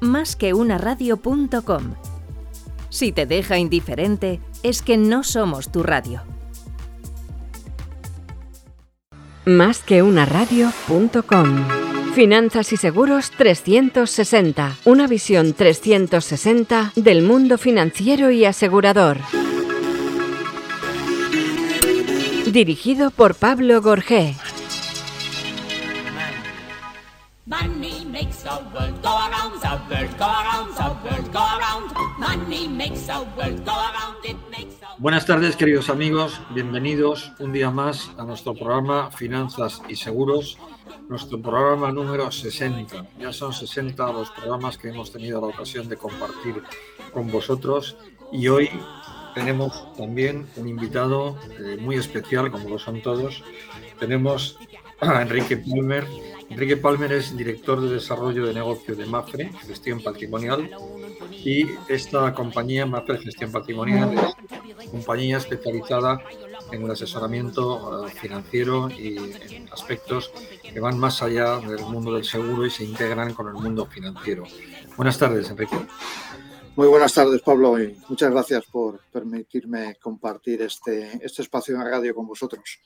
másqueunaradio.com. Si te deja indiferente, es que no somos tu radio. Másqueunaradio.com Finanzas y Seguros 360. Una visión 360 del mundo financiero y asegurador. Dirigido por Pablo Gorgé. Buenas tardes queridos amigos, bienvenidos un día más a nuestro programa Finanzas y Seguros, nuestro programa número 60. Ya son 60 los programas que hemos tenido la ocasión de compartir con vosotros y hoy tenemos también un invitado eh, muy especial, como lo son todos. Tenemos a Enrique Palmer. Enrique Palmer es director de desarrollo de negocio de MAFRE, Gestión Patrimonial, y esta compañía, MAFRE Gestión Patrimonial, es compañía especializada en el asesoramiento eh, financiero y en aspectos que van más allá del mundo del seguro y se integran con el mundo financiero. Buenas tardes, Enrique. Muy buenas tardes, Pablo, muchas gracias por permitirme compartir este, este espacio en radio con vosotros.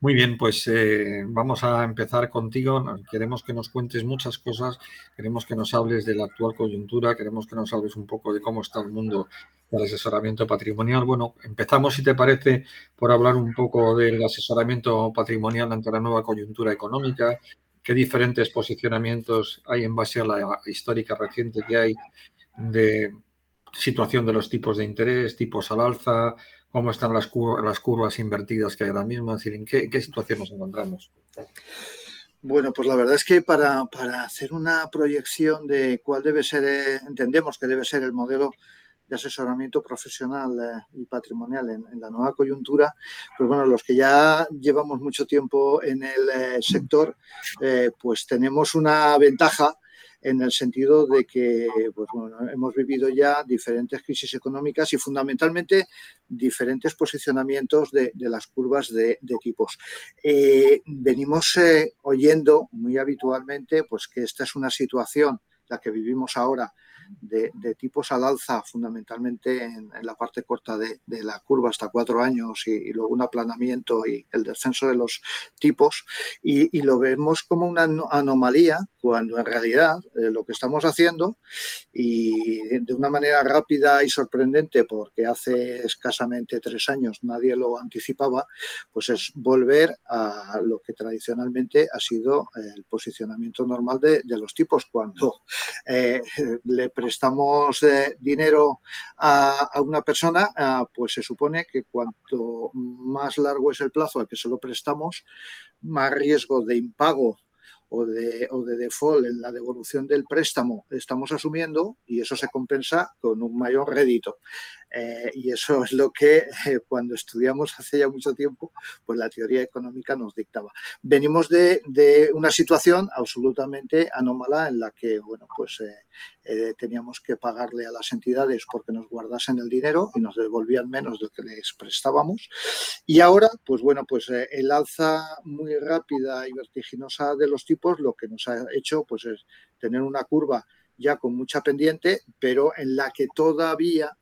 Muy bien, pues eh, vamos a empezar contigo. Queremos que nos cuentes muchas cosas, queremos que nos hables de la actual coyuntura, queremos que nos hables un poco de cómo está el mundo del asesoramiento patrimonial. Bueno, empezamos, si te parece, por hablar un poco del asesoramiento patrimonial ante la nueva coyuntura económica, qué diferentes posicionamientos hay en base a la histórica reciente que hay de situación de los tipos de interés, tipos al alza, cómo están las, curvas, las curvas invertidas que hay ahora mismo, es decir, en qué, situación nos encontramos. Bueno, pues la verdad es que para, hacer una proyección de cuál debe ser, eh, entendemos que debe ser el modelo de asesoramiento profesional eh, y patrimonial en, la nueva coyuntura, pues bueno, los que ya llevamos mucho tiempo en el eh, sector, pues tenemos una ventaja en el sentido de que pues, hemos vivido ya diferentes crisis económicas y fundamentalmente diferentes posicionamientos de, las curvas de, tipos. Eh, venimos eh, oyendo muy habitualmente pues, que esta es una situación, la que vivimos ahora, de, tipos al alza fundamentalmente en, la parte corta de, la curva hasta cuatro años y, luego un aplanamiento y el descenso de los tipos. Y, lo vemos como una anomalía cuando en realidad eh, lo que estamos haciendo y de una manera rápida y sorprendente porque hace escasamente tres años nadie lo anticipaba, pues es volver a lo que tradicionalmente ha sido el posicionamiento normal de, los tipos cuando eh, le prestamos dinero a, una persona, ah, pues se supone que cuanto más largo es el plazo al que se lo prestamos, más riesgo de impago o de, o de default en la devolución del préstamo estamos asumiendo y eso se compensa con un mayor rédito. Eh, y eso es lo que eh, cuando estudiamos hace ya mucho tiempo, pues la teoría económica nos dictaba. Venimos de, una situación absolutamente anómala en la que, bueno, pues eh, teníamos que pagarle a las entidades porque nos guardasen el dinero y nos devolvían menos de lo que les prestábamos. Y ahora, pues bueno, pues el alza muy rápida y vertiginosa de los tipos lo que nos ha hecho pues es tener una curva ya con mucha pendiente, pero en la que todavía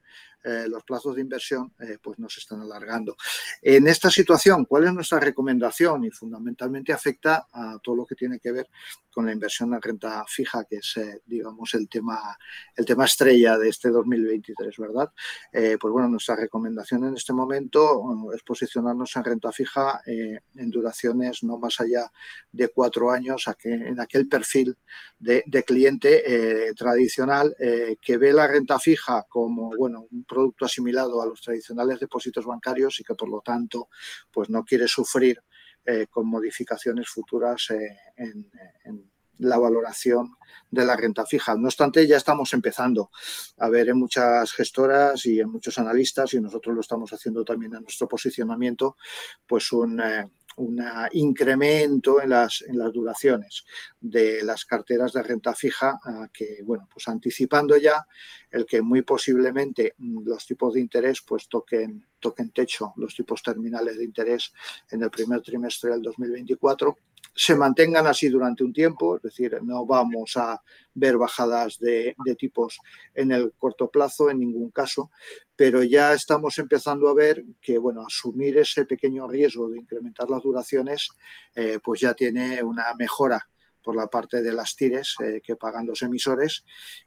eh, los plazos de inversión eh, pues nos están alargando. En esta situación, ¿cuál es nuestra recomendación? Y fundamentalmente afecta a todo lo que tiene que ver con la inversión en renta fija, que es, eh, digamos, el tema, el tema estrella de este 2023, ¿verdad? pues bueno, nuestra recomendación en este momento es posicionarnos en renta fija en duraciones no más allá de cuatro años, en aquel perfil de, de cliente tradicional que ve la renta fija como, bueno, un producto asimilado a los tradicionales depósitos bancarios y que por lo tanto pues no quiere sufrir eh, con modificaciones futuras eh, en, la valoración de la renta fija. No obstante, ya estamos empezando a ver en muchas gestoras y en muchos analistas, y nosotros lo estamos haciendo también en nuestro posicionamiento, pues un, eh, un incremento en las, en las duraciones de las carteras de renta fija, que, bueno, pues anticipando ya el que muy posiblemente los tipos de interés pues toquen, toquen techo, los tipos terminales de interés en el primer trimestre del 2024 se mantengan así durante un tiempo, es decir, no vamos a ver bajadas de, tipos en el corto plazo en ningún caso, pero ya estamos empezando a ver que, bueno, asumir ese pequeño riesgo de incrementar las duraciones, eh, pues ya tiene una mejora por la parte de las tires eh, que pagan los emisores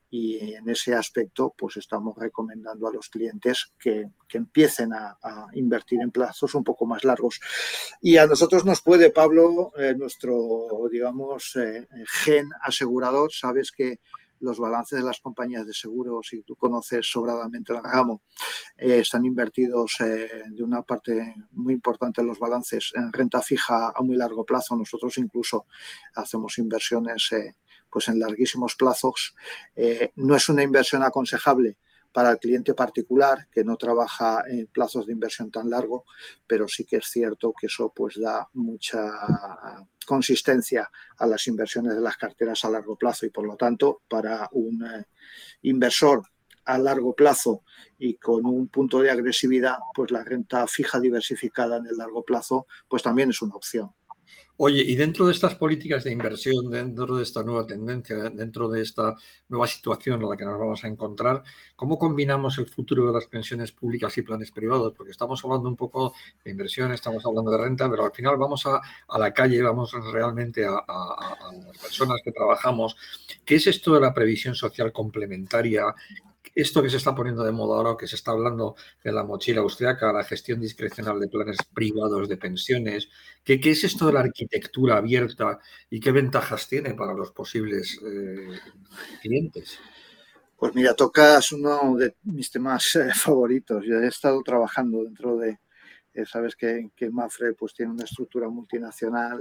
y en ese aspecto pues estamos recomendando a los clientes que, empiecen a, invertir en plazos un poco más largos. Y a nosotros nos puede, Pablo, eh, nuestro, digamos, eh, gen asegurador, sabes que los balances de las compañías de seguros, si tú conoces sobradamente el ramo, eh, están invertidos eh, de una parte muy importante en los balances en renta fija a muy largo plazo. Nosotros incluso hacemos inversiones eh, pues en larguísimos plazos. no es una inversión aconsejable para el cliente particular que no trabaja en plazos de inversión tan largo, pero sí que es cierto que eso pues da mucha consistencia a las inversiones de las carteras a largo plazo y por lo tanto para un eh, inversor a largo plazo y con un punto de agresividad, pues la renta fija diversificada en el largo plazo, pues también es una opción. Oye, y dentro de estas políticas de inversión, dentro de esta nueva tendencia, dentro de esta nueva situación en la que nos vamos a encontrar, ¿cómo combinamos el futuro de las pensiones públicas y planes privados? Porque estamos hablando un poco de inversión, estamos hablando de renta, pero al final vamos a, la calle, vamos realmente a, a las personas que trabajamos. ¿Qué es esto de la previsión social complementaria? Esto que se está poniendo de moda ahora, que se está hablando de la mochila austriaca, la gestión discrecional de planes privados de pensiones, ¿qué, es esto de la arquitectura abierta y qué ventajas tiene para los posibles eh, clientes? Pues mira, tocas uno de mis temas eh, favoritos. Yo he estado trabajando dentro de, eh, sabes que, que, Mafre pues tiene una estructura multinacional,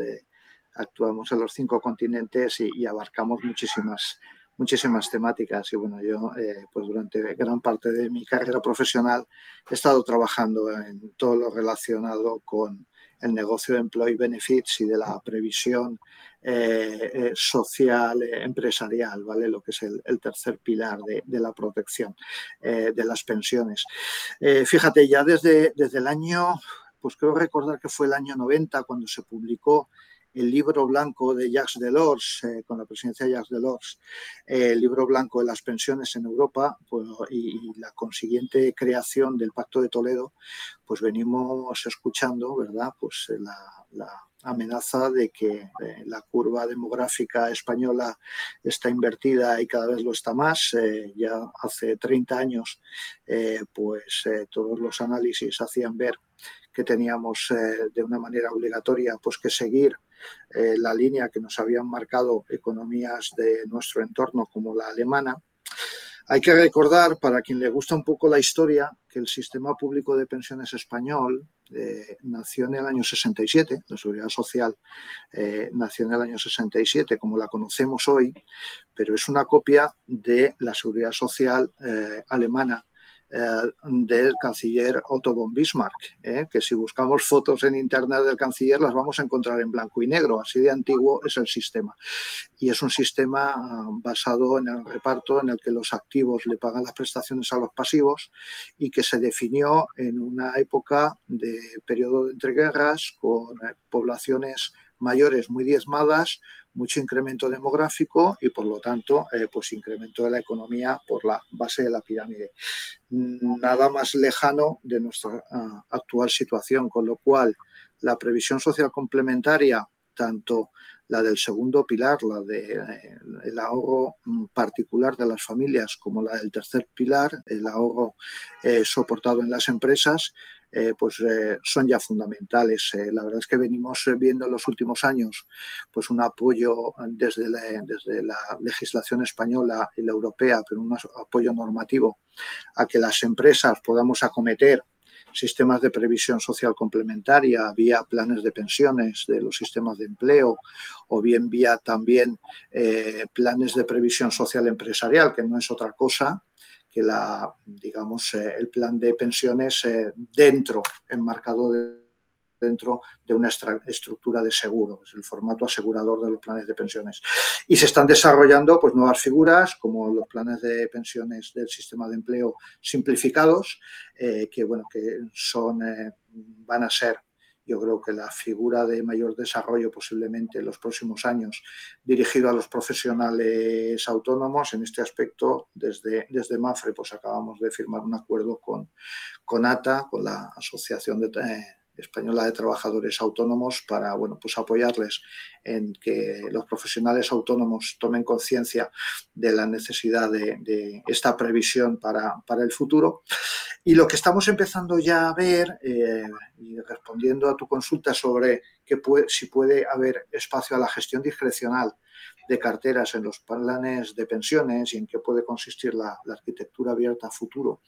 actuamos en los cinco continentes y abarcamos muchísimas muchísimas temáticas y bueno, yo eh, pues durante gran parte de mi carrera profesional he estado trabajando en todo lo relacionado con el negocio de employee benefits y de la previsión eh, eh, social empresarial, ¿vale? Lo que es el, tercer pilar de, la protección de las pensiones. fíjate, ya desde, desde el año, pues creo recordar que fue el año 90 cuando se publicó el libro blanco de Jacques Delors, eh, con la presidencia de Jacques Delors, eh, el libro blanco de las pensiones en Europa pues, y, la consiguiente creación del Pacto de Toledo, pues venimos escuchando, ¿verdad? Pues eh, la, amenaza de que la curva demográfica española está invertida y cada vez lo está más. ya hace 30 años, pues todos los análisis hacían ver que teníamos de una manera obligatoria pues que seguir eh, la línea que nos habían marcado economías de nuestro entorno como la alemana. Hay que recordar, para quien le gusta un poco la historia, que el sistema público de pensiones español eh, nació en el año 67, la seguridad social eh, nació en el año 67, como la conocemos hoy, pero es una copia de la seguridad social alemana del canciller Otto von Bismarck, eh, que si buscamos fotos en internet del canciller las vamos a encontrar en blanco y negro, así de antiguo es el sistema. Y es un sistema ah, basado en el reparto en el que los activos le pagan las prestaciones a los pasivos y que se definió en una época de periodo de entreguerras con eh, poblaciones mayores muy diezmadas, mucho incremento demográfico y por lo tanto eh, pues incremento de la economía por la base de la pirámide. Nada más lejano de nuestra ah, actual situación, con lo cual la previsión social complementaria, tanto la del segundo pilar, la del de, ahorro mm, particular de las familias, como la del tercer pilar, el ahorro eh, soportado en las empresas, eh, pues eh, son ya fundamentales. Eh, la verdad es que venimos viendo en los últimos años pues un apoyo desde la, desde la legislación española y la europea, pero un apoyo normativo a que las empresas podamos acometer sistemas de previsión social complementaria, vía planes de pensiones de los sistemas de empleo o bien vía también planes de previsión social empresarial, que no es otra cosa que la, digamos, eh, el plan de pensiones eh, dentro, enmarcado dentro de una estructura de seguro, es el formato asegurador de los planes de pensiones. Y se están desarrollando pues, nuevas figuras, como los planes de pensiones del sistema de empleo simplificados, eh, que, bueno, que son, van a ser yo creo que la figura de mayor desarrollo posiblemente en los próximos años dirigido a los profesionales autónomos. En este aspecto, desde, desde MAFRE, pues acabamos de firmar un acuerdo con, con ATA, con la Asociación de Española de Trabajadores Autónomos para bueno, pues apoyarles en que los profesionales autónomos tomen conciencia de la necesidad de, esta previsión para, el futuro. Y lo que estamos empezando ya a ver, eh, y respondiendo a tu consulta sobre que si puede haber espacio a la gestión discrecional de carteras en los planes de pensiones y en qué puede consistir la, arquitectura abierta futuro.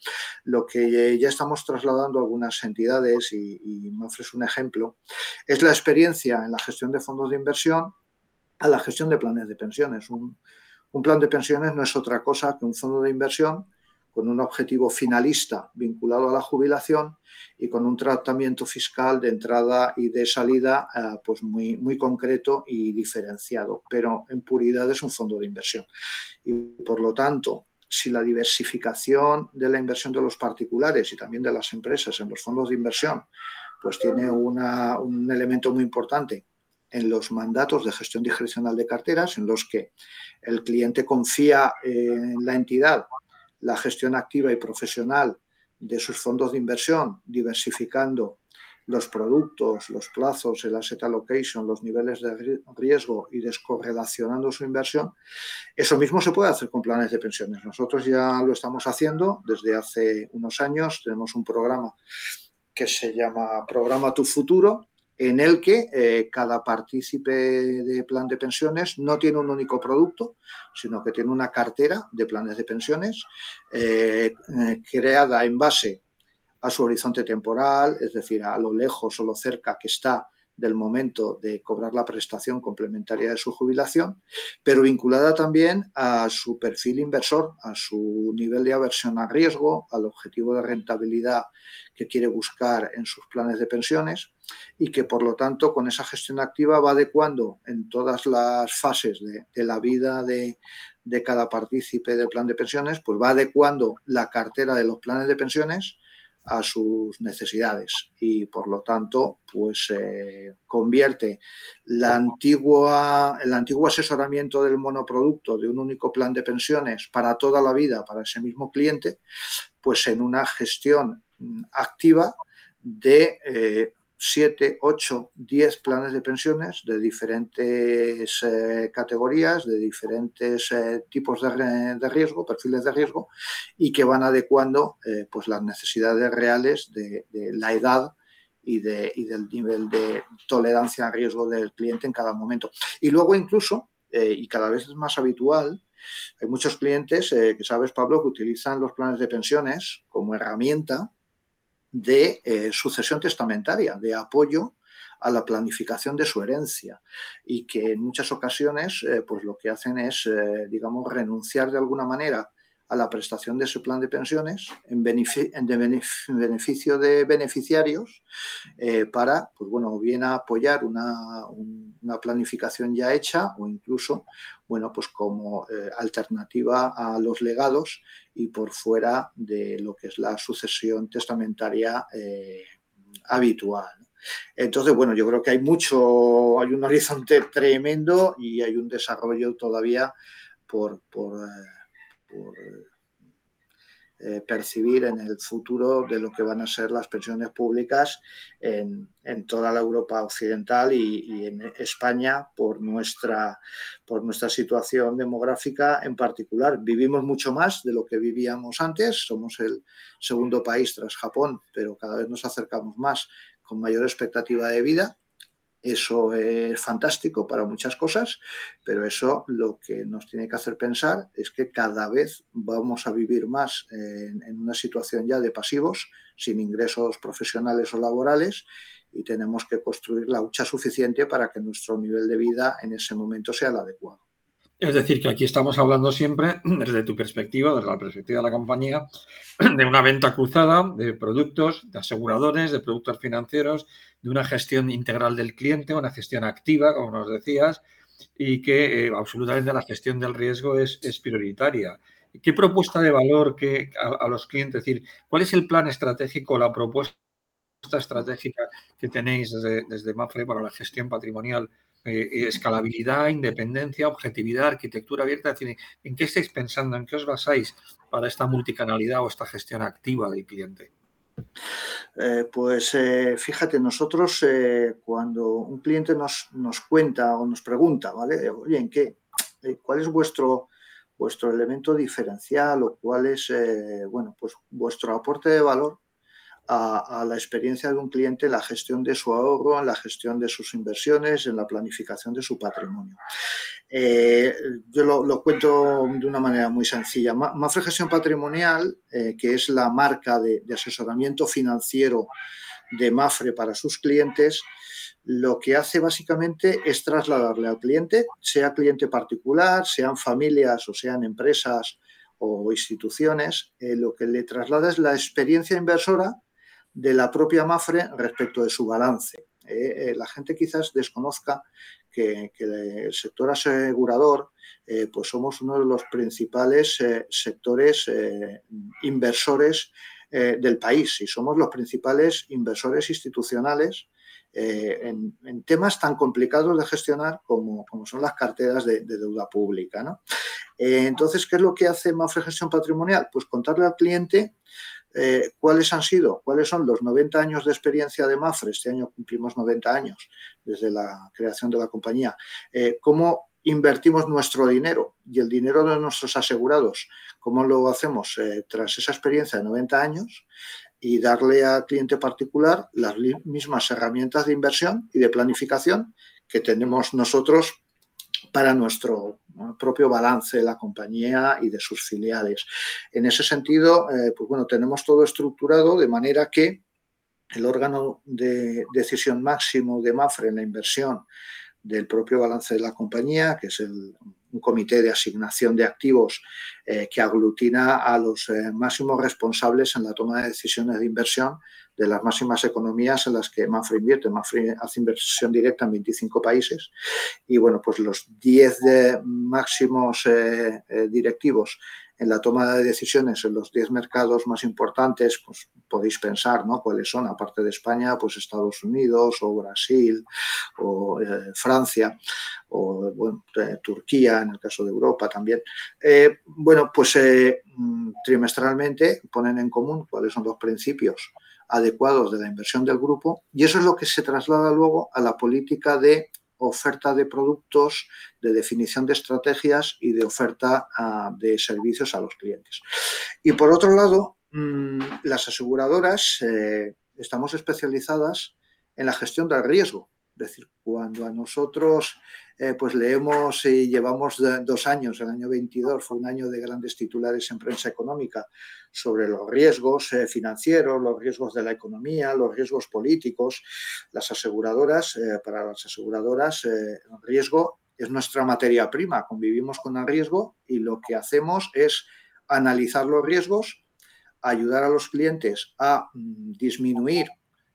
Lo que ya estamos trasladando a algunas entidades, y, me ofrece un ejemplo, es la experiencia en la gestión de fondos de inversión a la gestión de planes de pensiones. un plan de pensiones no es otra cosa que un fondo de inversión con un objetivo finalista vinculado a la jubilación y con un tratamiento fiscal de entrada y de salida eh, pues muy, muy concreto y diferenciado, pero en puridad es un fondo de inversión. Y por lo tanto, si la diversificación de la inversión de los particulares y también de las empresas en los fondos de inversión pues tiene un elemento muy importante en los mandatos de gestión discrecional de carteras, en los que el cliente confía en la entidad la gestión activa y profesional de sus fondos de inversión, diversificando los productos, los plazos, el asset allocation, los niveles de riesgo y descorrelacionando su inversión, eso mismo se puede hacer con planes de pensiones. Nosotros ya lo estamos haciendo desde hace unos años, tenemos un programa que se llama Programa Tu Futuro, en el que eh, cada partícipe de plan de pensiones no tiene un único producto, sino que tiene una cartera de planes de pensiones eh, eh, creada en base a su horizonte temporal, es decir, a lo lejos o lo cerca que está del momento de cobrar la prestación complementaria de su jubilación, pero vinculada también a su perfil inversor, a su nivel de aversión a riesgo, al objetivo de rentabilidad que quiere buscar en sus planes de pensiones y que por lo tanto con esa gestión activa va adecuando en todas las fases de, la vida de, de cada partícipe del plan de pensiones, pues va adecuando la cartera de los planes de pensiones a sus necesidades y por lo tanto pues eh, convierte la antigua, el antiguo asesoramiento del monoproducto de un único plan de pensiones para toda la vida para ese mismo cliente pues en una gestión mm, activa de eh, 7, 8, 10 planes de pensiones de diferentes eh, categorías, de diferentes eh, tipos de, riesgo, perfiles de riesgo, y que van adecuando eh, pues las necesidades reales de, la edad y, de, y, del nivel de tolerancia a riesgo del cliente en cada momento. Y luego incluso, y cada vez es más habitual, hay muchos clientes que sabes, Pablo, que utilizan los planes de pensiones como herramienta de eh, sucesión testamentaria, de apoyo a la planificación de su herencia. Y que en muchas ocasiones eh, pues lo que hacen es, eh, digamos, renunciar de alguna manera a la prestación de ese plan de pensiones en, beneficio de beneficiarios para, pues bueno, bien apoyar una, una, planificación ya hecha o incluso, bueno, pues como alternativa a los legados y por fuera de lo que es la sucesión testamentaria eh, habitual. Entonces, bueno, yo creo que hay mucho, hay un horizonte tremendo y hay un desarrollo todavía por, por eh, eh, percibir en el futuro de lo que van a ser las pensiones públicas en, toda la Europa occidental y, en España por nuestra, por nuestra situación demográfica en particular. Vivimos mucho más de lo que vivíamos antes, somos el segundo país tras Japón, pero cada vez nos acercamos más con mayor expectativa de vida eso es fantástico para muchas cosas, pero eso lo que nos tiene que hacer pensar es que cada vez vamos a vivir más en, una situación ya de pasivos, sin ingresos profesionales o laborales, y tenemos que construir la hucha suficiente para que nuestro nivel de vida en ese momento sea el adecuado. Es decir, que aquí estamos hablando siempre, desde tu perspectiva, desde la perspectiva de la compañía, de una venta cruzada de productos, de aseguradores, de productos financieros, de una gestión integral del cliente, una gestión activa, como nos decías, y que eh, absolutamente la gestión del riesgo es, prioritaria. ¿Qué propuesta de valor que a, los clientes? Es decir, ¿cuál es el plan estratégico, la propuesta estratégica que tenéis desde, desde MAFRE para la gestión patrimonial eh, escalabilidad, independencia, objetividad, arquitectura abierta. ¿En qué estáis pensando? ¿En qué os basáis para esta multicanalidad o esta gestión activa del cliente? Eh, pues eh, fíjate, nosotros cuando un cliente nos, nos, cuenta o nos pregunta, ¿vale? Oye, ¿en qué? ¿Cuál es vuestro, vuestro elemento diferencial o cuál es, bueno, pues vuestro aporte de valor? A, la experiencia de un cliente en la gestión de su ahorro, en la gestión de sus inversiones, en la planificación de su patrimonio. Eh, yo lo, cuento de una manera muy sencilla. Mafre Gestión Patrimonial, eh, que es la marca de, asesoramiento financiero de Mafre para sus clientes, lo que hace básicamente es trasladarle al cliente, sea cliente particular, sean familias o sean empresas o instituciones, eh, lo que le traslada es la experiencia inversora de la propia Mafre respecto de su balance. Eh, eh, la gente quizás desconozca que, el sector asegurador, eh, pues somos uno de los principales sectores inversores del país y somos los principales inversores institucionales en, temas tan complicados de gestionar como, son las carteras de, deuda pública. entonces, ¿qué es lo que hace Mafre Gestión Patrimonial? Pues contarle al cliente eh, ¿Cuáles han sido? ¿Cuáles son los 90 años de experiencia de Mafre? Este año cumplimos 90 años desde la creación de la compañía. Eh, ¿Cómo invertimos nuestro dinero y el dinero de nuestros asegurados? ¿Cómo lo hacemos eh, tras esa experiencia de 90 años? Y darle al cliente particular las mismas herramientas de inversión y de planificación que tenemos nosotros para nuestro propio balance de la compañía y de sus filiales. En ese sentido, eh, pues bueno, tenemos todo estructurado de manera que el órgano de decisión máximo de MAFRE en la inversión del propio balance de la compañía, que es un comité de asignación de activos eh, que aglutina a los eh, máximos responsables en la toma de decisiones de inversión de las máximas economías en las que Mafre invierte. Mafre hace inversión directa en 25 países y, bueno, pues los 10 de máximos eh, eh, directivos en la toma de decisiones en los 10 mercados más importantes, pues podéis pensar, ¿no? Cuáles son, aparte de España, pues Estados Unidos o Brasil o eh, Francia o Turquía, en el caso de Europa también. bueno, pues mm, trimestralmente ponen en común cuáles son los principios adecuados de la inversión del grupo y eso es lo que se traslada luego a la política de oferta de productos, de definición de estrategias y de oferta ah, de servicios a los clientes. Y por otro lado, mm, las aseguradoras eh, estamos especializadas en la gestión del riesgo. Es decir, cuando a nosotros eh, pues leemos y llevamos dos años, el año 22 fue un año de grandes titulares en prensa económica sobre los riesgos eh, financieros, los riesgos de la economía, los riesgos políticos. Las aseguradoras, eh, para las aseguradoras, el riesgo es nuestra materia prima, convivimos con el riesgo y lo que hacemos es analizar los riesgos, ayudar a los clientes a mm, disminuir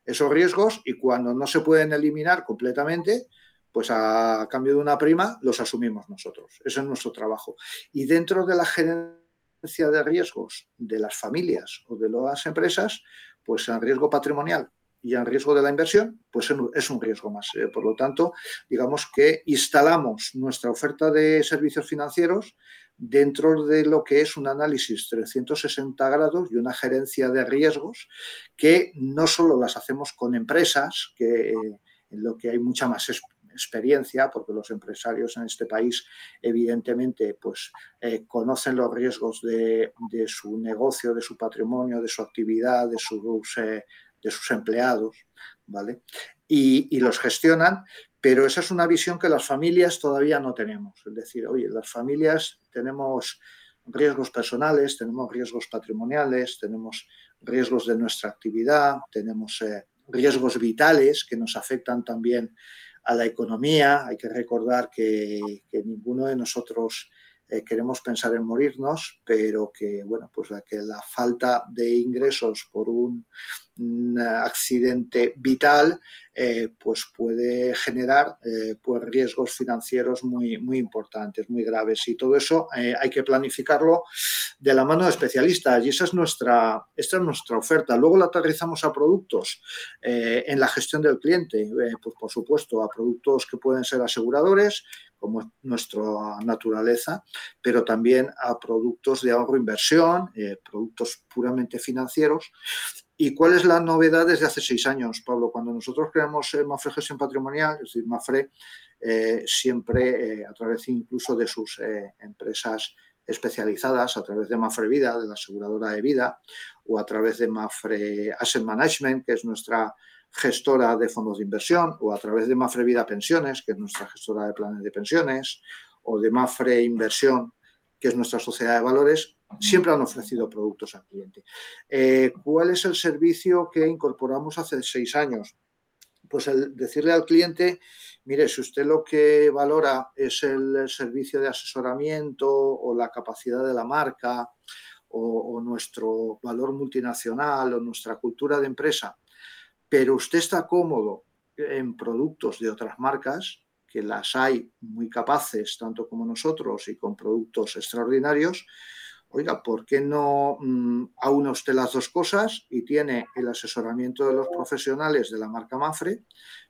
esos riesgos y cuando no se pueden eliminar completamente, pues a cambio de una prima los asumimos nosotros. Ese es nuestro trabajo. Y dentro de la gerencia de riesgos de las familias o de las empresas, pues en riesgo patrimonial y en riesgo de la inversión, pues es un riesgo más. ¿eh? Por lo tanto, digamos que instalamos nuestra oferta de servicios financieros dentro de lo que es un análisis 360 grados y una gerencia de riesgos que no solo las hacemos con empresas, que eh, en lo que hay mucha más experiencia, porque los empresarios en este país evidentemente pues, eh, conocen los riesgos de, su negocio, de su patrimonio, de su actividad, de sus, eh, de sus empleados, ¿vale? Y, los gestionan, pero esa es una visión que las familias todavía no tenemos. Es decir, oye, las familias tenemos riesgos personales, tenemos riesgos patrimoniales, tenemos riesgos de nuestra actividad, tenemos eh, riesgos vitales que nos afectan también a la economía. Hay que recordar que, ninguno de nosotros eh, queremos pensar en morirnos, pero que, bueno, pues la, que la falta de ingresos por un, accidente vital eh, pues puede generar eh, pues riesgos financieros muy, muy importantes, muy graves. Y todo eso hay que planificarlo de la mano de especialistas y esa es nuestra, esta es nuestra oferta. Luego la aterrizamos a productos en la gestión del cliente, pues por supuesto a productos que pueden ser aseguradores, como es nuestra naturaleza, pero también a productos de ahorro inversión, eh, productos puramente financieros. ¿Y cuál es la novedad desde hace seis años, Pablo? Cuando nosotros creamos Mafre Gestión Patrimonial, es decir, Mafre siempre a través incluso de sus empresas especializadas a través de Mafre Vida, de la aseguradora de vida, o a través de Mafre Asset Management, que es nuestra gestora de fondos de inversión, o a través de Mafre Vida Pensiones, que es nuestra gestora de planes de pensiones, o de Mafre Inversión, que es nuestra sociedad de valores, siempre han ofrecido productos al cliente. Eh, ¿Cuál es el servicio que incorporamos hace seis años? Pues el decirle al cliente Mire, si usted lo que valora es el servicio de asesoramiento o la capacidad de la marca o, nuestro valor multinacional o nuestra cultura de empresa, pero usted está cómodo en productos de otras marcas, que las hay muy capaces, tanto como nosotros, y con productos extraordinarios, oiga, ¿por qué no mm, aúna usted las dos cosas y tiene el asesoramiento de los profesionales de la marca Mafre,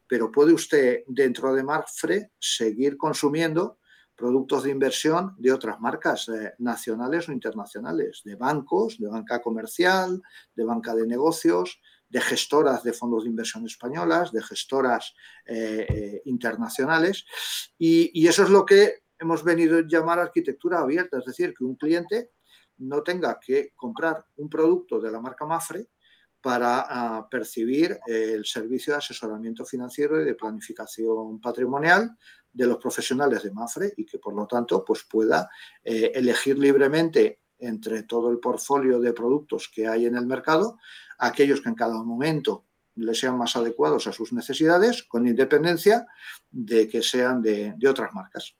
pero puede usted dentro de Marfre seguir consumiendo productos de inversión de otras marcas eh, nacionales o internacionales, de bancos, de banca comercial, de banca de negocios, de gestoras de fondos de inversión españolas, de gestoras eh, eh, internacionales. Y, eso es lo que hemos venido a llamar arquitectura abierta, es decir, que un cliente no tenga que comprar un producto de la marca Mafre para ah, percibir el servicio de asesoramiento financiero y de planificación patrimonial de los profesionales de MAFRE y que por lo tanto pues pueda eh, elegir libremente entre todo el portfolio de productos que hay en el mercado aquellos que en cada momento le sean más adecuados a sus necesidades con independencia de que sean de otras marcas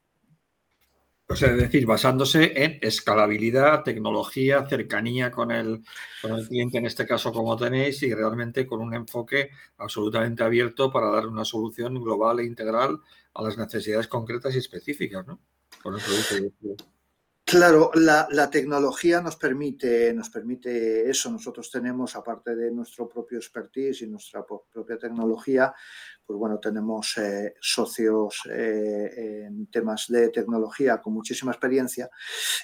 es decir, basándose en escalabilidad, tecnología, cercanía con el, con el cliente, en este caso como tenéis, y realmente con un enfoque absolutamente abierto para dar una solución global e integral a las necesidades concretas y específicas, ¿no? Con el producto. Claro, la, tecnología nos permite, nos permite eso. Nosotros tenemos, aparte de nuestro propio expertise y nuestra propia tecnología, pues bueno, tenemos eh, socios eh, en temas de tecnología con muchísima experiencia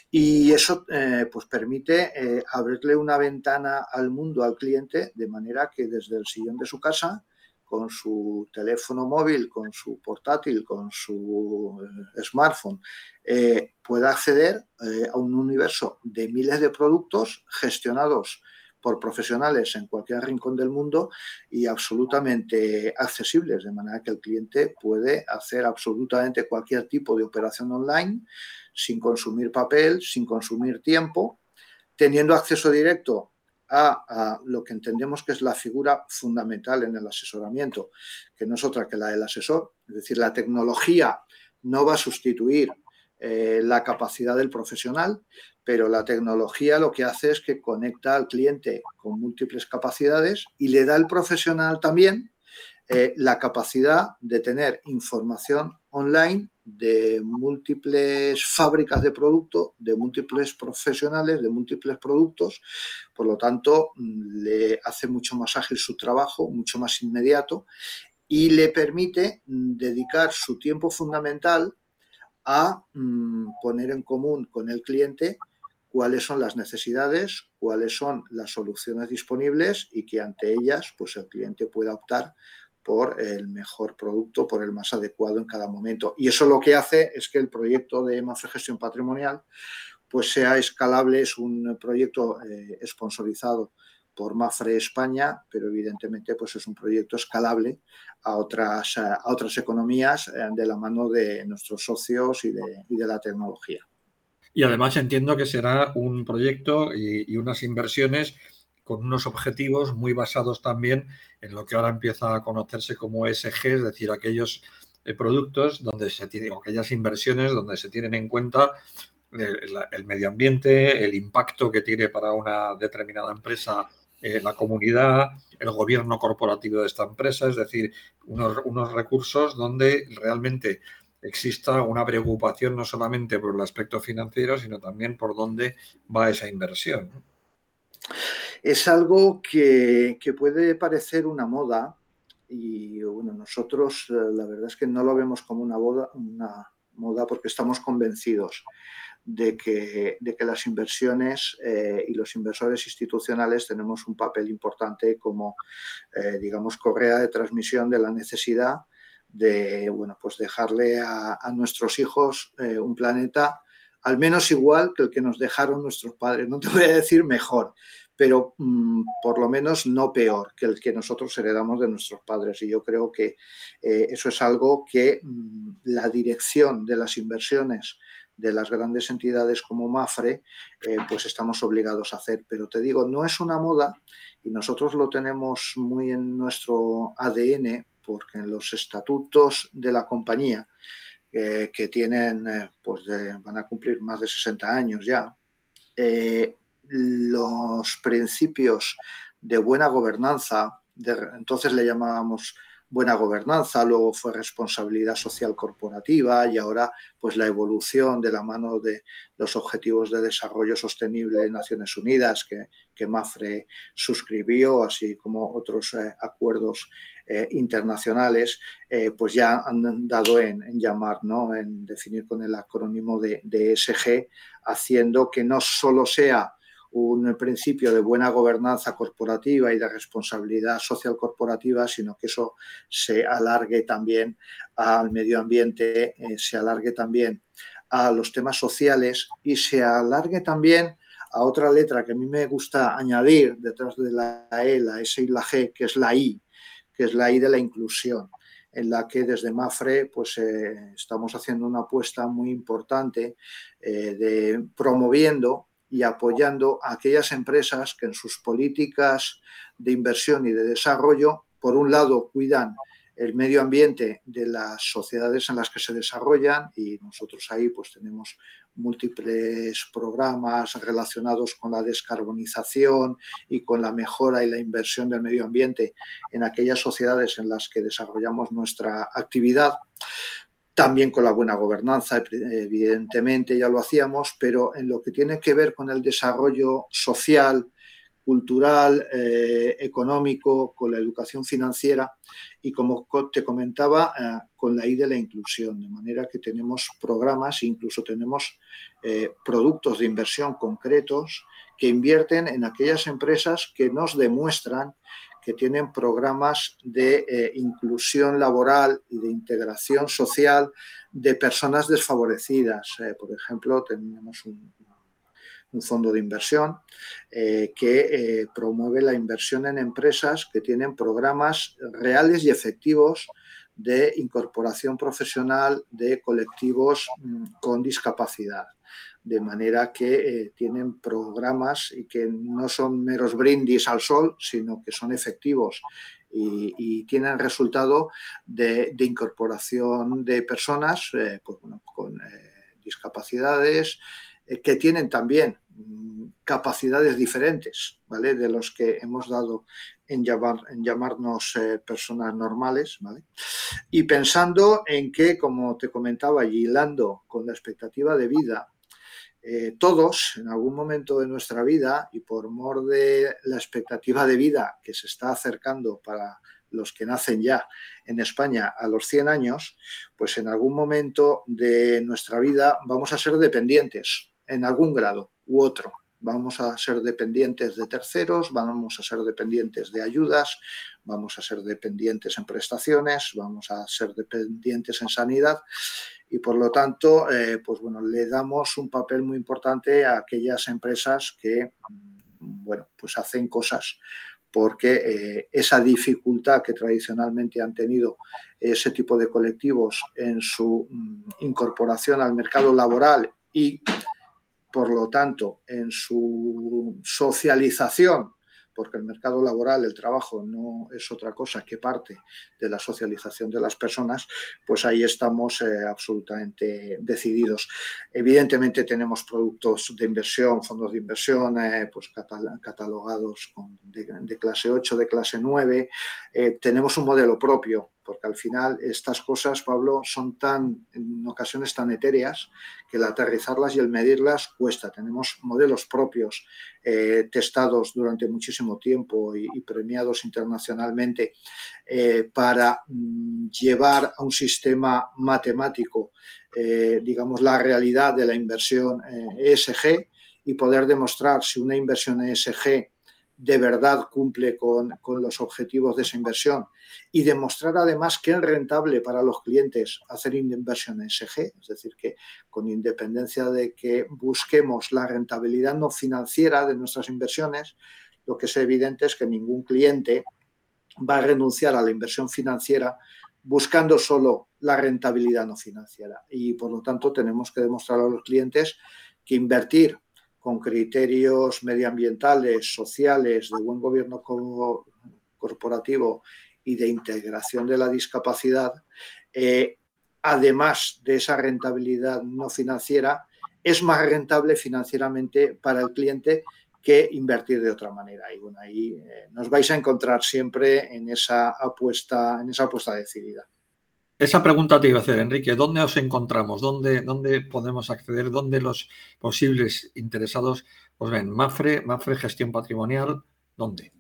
y eso eh, pues permite abrirle una ventana al mundo, al cliente, de manera que desde el sillón de su casa con su teléfono móvil, con su portátil, con su eh, smartphone, eh, pueda acceder eh, a un universo de miles de productos gestionados por profesionales en cualquier rincón del mundo y absolutamente accesibles, de manera que el cliente puede hacer absolutamente cualquier tipo de operación online sin consumir papel, sin consumir tiempo, teniendo acceso directo a, lo que entendemos que es la figura fundamental en el asesoramiento, que no es otra que la del asesor. Es decir, la tecnología no va a sustituir eh, la capacidad del profesional, pero la tecnología lo que hace es que conecta al cliente con múltiples capacidades y le da al profesional también eh, la capacidad de tener información online de múltiples fábricas de producto, de múltiples profesionales, de múltiples productos. Por lo tanto, le hace mucho más ágil su trabajo, mucho más inmediato y le permite mm, dedicar su tiempo fundamental a mm, poner en común con el cliente cuáles son las necesidades, cuáles son las soluciones disponibles y que ante ellas pues el cliente pueda optar por el mejor producto, por el más adecuado en cada momento. Y eso lo que hace es que el proyecto de Mafre Gestión Patrimonial pues sea escalable, es un proyecto eh, sponsorizado por Mafre España, pero evidentemente pues es un proyecto escalable a otras, a otras economías eh, de la mano de nuestros socios y de, la tecnología. Y además entiendo que será un proyecto y unas inversiones con unos objetivos muy basados también en lo que ahora empieza a conocerse como ESG, es decir, aquellos eh, productos donde se tienen, aquellas inversiones donde se tienen en cuenta el, medio ambiente, el impacto que tiene para una determinada empresa eh, la comunidad, el gobierno corporativo de esta empresa, es decir, unos recursos donde realmente exista una preocupación no solamente por el aspecto financiero, sino también por dónde va esa inversión. Es algo que, puede parecer una moda y bueno, nosotros eh, la verdad es que no lo vemos como una, una moda porque estamos convencidos de que, de que las inversiones eh, y los inversores institucionales tenemos un papel importante como, eh, digamos, correa de transmisión de la necesidad de bueno, pues dejarle a, nuestros hijos un planeta al menos igual que el que nos dejaron nuestros padres. No te voy a decir mejor, pero mm, por lo menos no peor que el que nosotros heredamos de nuestros padres. Y yo creo que eh, eso es algo que mm, la dirección de las inversiones de las grandes entidades como Mafre, eh, pues estamos obligados a hacer. Pero te digo, no es una moda y nosotros lo tenemos muy en nuestro ADN porque en los estatutos de la compañía, eh, que tienen, pues van a cumplir más de 60 años ya, los principios de buena gobernanza, entonces le llamábamos buena gobernanza, luego fue responsabilidad social corporativa y ahora pues la evolución de la mano de los Objetivos de Desarrollo Sostenible de Naciones Unidas que, que MAFRE suscribió, así como otros acuerdos eh, internacionales, eh, pues ya han dado en, llamar, ¿no? en definir con el acrónimo de, de ESG, haciendo que no solo sea un principio de buena gobernanza corporativa y de responsabilidad social corporativa, sino que eso se alargue también al medio ambiente, eh, se alargue también a los temas sociales y se alargue también a otra letra que a mí me gusta añadir detrás de la E, la S y la G, que es la I, que es la I de la inclusión, en la que desde Mafre pues, eh, estamos haciendo una apuesta muy importante eh, de promoviendo y apoyando a aquellas empresas que en sus políticas de inversión y de desarrollo, por un lado, cuidan el medio ambiente de las sociedades en las que se desarrollan y nosotros ahí pues tenemos múltiples programas relacionados con la descarbonización y con la mejora y la inversión del medio ambiente en aquellas sociedades en las que desarrollamos nuestra actividad. También con la buena gobernanza, evidentemente ya lo hacíamos, pero en lo que tiene que ver con el desarrollo social, cultural, eh, económico, con la educación financiera y como te comentaba, eh, con la I de la inclusión, de manera que tenemos programas, incluso tenemos eh, productos de inversión concretos que invierten en aquellas empresas que nos demuestran que tienen programas de inclusión laboral y de integración social de personas desfavorecidas. por ejemplo, tenemos un, fondo de inversión eh, que eh, promueve la inversión en empresas que tienen programas reales y efectivos de incorporación profesional de colectivos mm, con discapacidad. De manera que eh, tienen programas y que no son meros brindis al sol, sino que son efectivos y, tienen resultado de, incorporación de personas pues, con discapacidades, eh, que tienen también mm, capacidades diferentes, ¿vale? De los que hemos dado en, en llamarnos eh, personas normales, ¿vale? Y pensando en que, como te comentaba, y hilando con la expectativa de vida, eh, todos en algún momento de nuestra vida, y por mor de la expectativa de vida que se está acercando para los que nacen ya en España a los 100 años, pues en algún momento de nuestra vida vamos a ser dependientes en algún grado u otro. Vamos a ser dependientes de terceros, vamos a ser dependientes de ayudas, vamos a ser dependientes en prestaciones, vamos a ser dependientes en sanidad y por lo tanto, eh, pues bueno, le damos un papel muy importante a aquellas empresas que, mm, bueno, pues hacen cosas porque eh, esa dificultad que tradicionalmente han tenido ese tipo de colectivos en su mm, incorporación al mercado laboral y por lo tanto, en su socialización, porque el mercado laboral, el trabajo, no es otra cosa que parte de la socialización de las personas, pues ahí estamos eh, absolutamente decididos. Evidentemente tenemos productos de inversión, fondos de inversión, eh, pues catalogados de, clase 8, de clase 9. Eh, tenemos un modelo propio porque al final estas cosas, Pablo, son tan, en ocasiones tan etéreas que el aterrizarlas y el medirlas cuesta. Tenemos modelos propios eh, testados durante muchísimo tiempo y, premiados internacionalmente eh, para mm, llevar a un sistema matemático, eh, digamos, la realidad de la inversión ESG y poder demostrar si una inversión ESG de verdad cumple con, los objetivos de esa inversión y demostrar además que es rentable para los clientes hacer inversión en SG, es decir, que con independencia de que busquemos la rentabilidad no financiera de nuestras inversiones, lo que es evidente es que ningún cliente va a renunciar a la inversión financiera buscando solo la rentabilidad no financiera. Y por lo tanto tenemos que demostrar a los clientes que invertir con criterios medioambientales, sociales, de buen gobierno corporativo y de integración de la discapacidad, eh, además de esa rentabilidad no financiera, es más rentable financieramente para el cliente que invertir de otra manera. Y bueno, ahí eh, nos vais a encontrar siempre en esa apuesta, en esa apuesta decidida. Esa pregunta te iba a hacer, Enrique. ¿Dónde os encontramos? ¿Dónde, dónde podemos acceder? ¿Dónde los posibles interesados os ven? ¿Mafre, Mafre Gestión Patrimonial? ¿Dónde?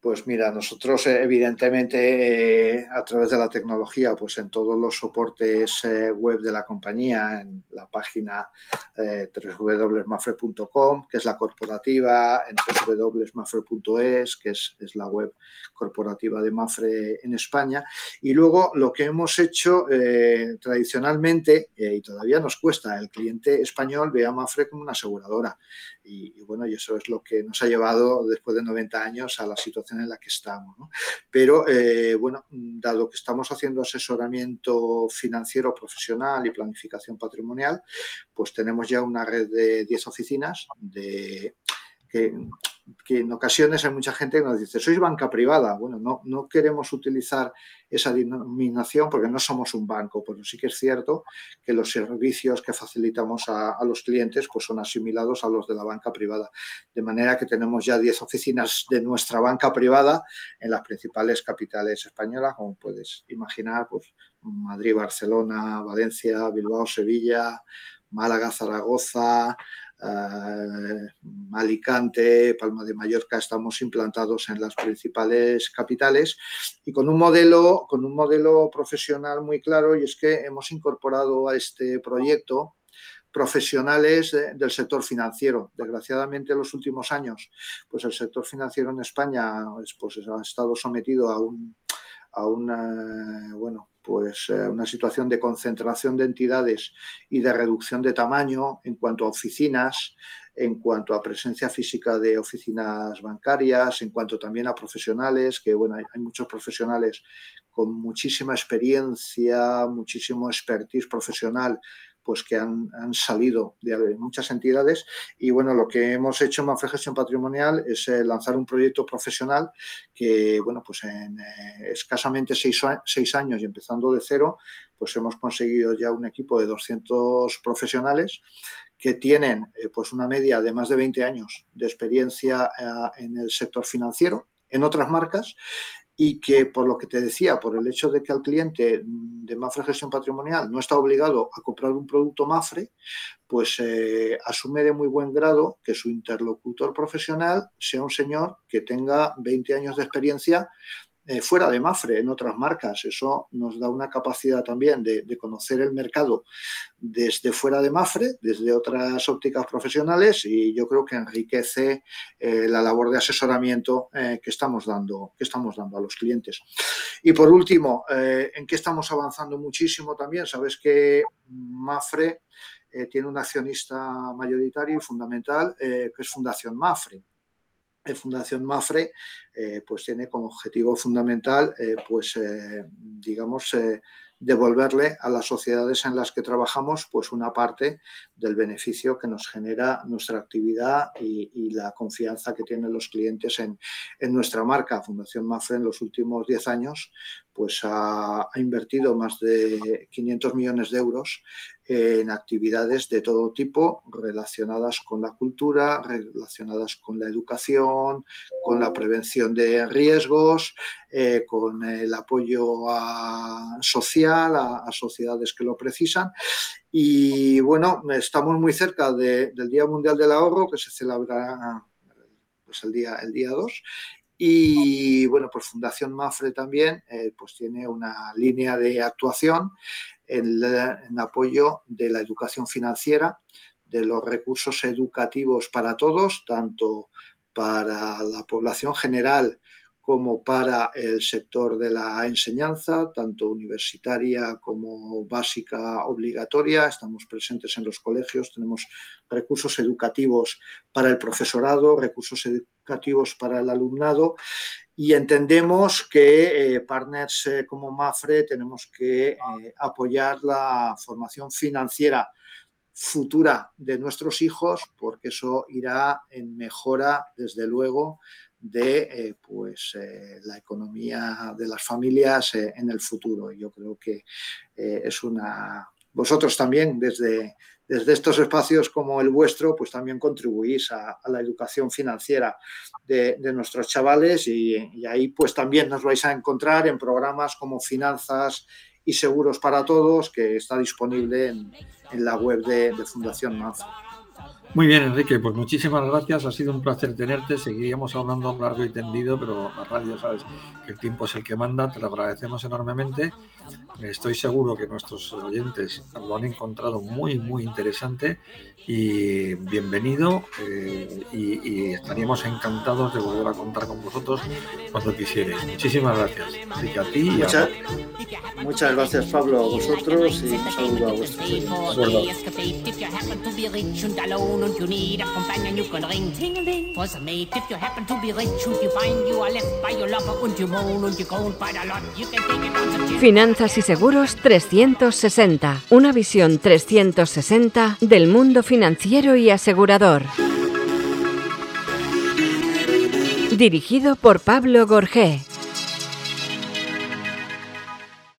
Pues mira, nosotros eh, evidentemente eh, a través de la tecnología, pues en todos los soportes eh, web de la compañía, en la página www.mafre.com, que es la corporativa, en www.mafre.es, que es, es, la web corporativa de Mafre en España. Y luego lo que hemos hecho tradicionalmente, y todavía nos cuesta, el cliente español ve a Mafre como una aseguradora. Y, bueno, eso es lo que nos ha llevado después de 90 años a la situación en la que estamos. Pero eh, bueno, dado que estamos haciendo asesoramiento financiero profesional y planificación patrimonial, pues tenemos ya una red de 10 oficinas de que, en ocasiones hay mucha gente que nos dice, sois banca privada. Bueno, no, no queremos utilizar esa denominación porque no somos un banco, pero sí que es cierto que los servicios que facilitamos a, los clientes pues son asimilados a los de la banca privada. De manera que tenemos ya 10 oficinas de nuestra banca privada en las principales capitales españolas, como puedes imaginar, pues Madrid, Barcelona, Valencia, Bilbao, Sevilla, Málaga, Zaragoza, eh, Alicante, Palma de Mallorca, estamos implantados en las principales capitales y con un modelo, con un modelo profesional muy claro y es que hemos incorporado a este proyecto profesionales del sector financiero. Desgraciadamente, en los últimos años, pues el sector financiero en España pues, ha estado sometido a un, a bueno, pues eh, una situación de concentración de entidades y de reducción de tamaño en cuanto a oficinas, en cuanto a presencia física de oficinas bancarias, en cuanto también a profesionales, que bueno, hay, hay muchos profesionales con muchísima experiencia, muchísimo expertise profesional pues que han, salido de muchas entidades. Y bueno, lo que hemos hecho en Manfred Gestión Patrimonial es eh, lanzar un proyecto profesional que bueno, pues en eh, escasamente seis, seis, años y empezando de cero, pues hemos conseguido ya un equipo de 200 profesionales que tienen eh, pues una media de más de 20 años de experiencia en el sector financiero en otras marcas y que por lo que te decía, por el hecho de que al cliente de Mafre Gestión Patrimonial no está obligado a comprar un producto Mafre, pues eh, asume de muy buen grado que su interlocutor profesional sea un señor que tenga 20 años de experiencia eh, fuera de Mafre, en otras marcas. Eso nos da una capacidad también de, conocer el mercado desde fuera de Mafre, desde otras ópticas profesionales y yo creo que enriquece eh, la labor de asesoramiento eh, que, estamos dando, que estamos dando a los clientes. Y por último, ¿en qué estamos avanzando muchísimo también? Sabes que Mafre tiene un accionista mayoritario y fundamental que es Fundación Mafre. Fundación Mafre eh, pues tiene como objetivo fundamental eh, pues eh, digamos devolverle a las sociedades en las que trabajamos pues una parte del beneficio que nos genera nuestra actividad y, la confianza que tienen los clientes en, nuestra marca. Fundación Mafre en los últimos 10 años pues ha, invertido más de 500 millones de euros en actividades de todo tipo relacionadas con la cultura, relacionadas con la educación, con la prevención de riesgos, eh, con el apoyo social a, sociedades que lo precisan. Y bueno, estamos muy cerca del Día Mundial del Ahorro, que se celebra pues, el, día, el día 2. Y bueno, pues Fundación Mafre también eh, pues tiene una línea de actuación en, apoyo de la educación financiera, de los recursos educativos para todos, tanto para la población general como para el sector de la enseñanza, tanto universitaria como básica obligatoria. Estamos presentes en los colegios, tenemos recursos educativos para el profesorado, recursos educativos para el alumnado y entendemos que eh, partners eh, como Mafre tenemos que eh, apoyar la formación financiera futura de nuestros hijos porque eso irá en mejora, desde luego, de eh, pues, eh, la economía de las familias eh, en el futuro. Yo creo que es una... Vosotros también, desde, desde estos espacios como el vuestro, pues también contribuís a, la educación financiera de, nuestros chavales y, ahí pues también nos vais a encontrar en programas como Finanzas y Seguros para Todos, que está disponible en, la web de, Fundación Manza. Muy bien, Enrique, pues muchísimas gracias. Ha sido un placer tenerte. Seguiríamos hablando largo y tendido, pero la radio, sabes que el tiempo es el que manda. Te lo agradecemos enormemente. Estoy seguro que nuestros oyentes lo han encontrado muy, muy interesante y bienvenido. Eh, y, estaríamos encantados de volver a contar con vosotros cuando quisierais. Muchísimas gracias. Así a ti y a Muchas gracias, Pablo, a vosotros y un saludo a vuestros Finanzas y seguros 360. Una visión 360 del mundo financiero y asegurador. Dirigido por Pablo Gorgé.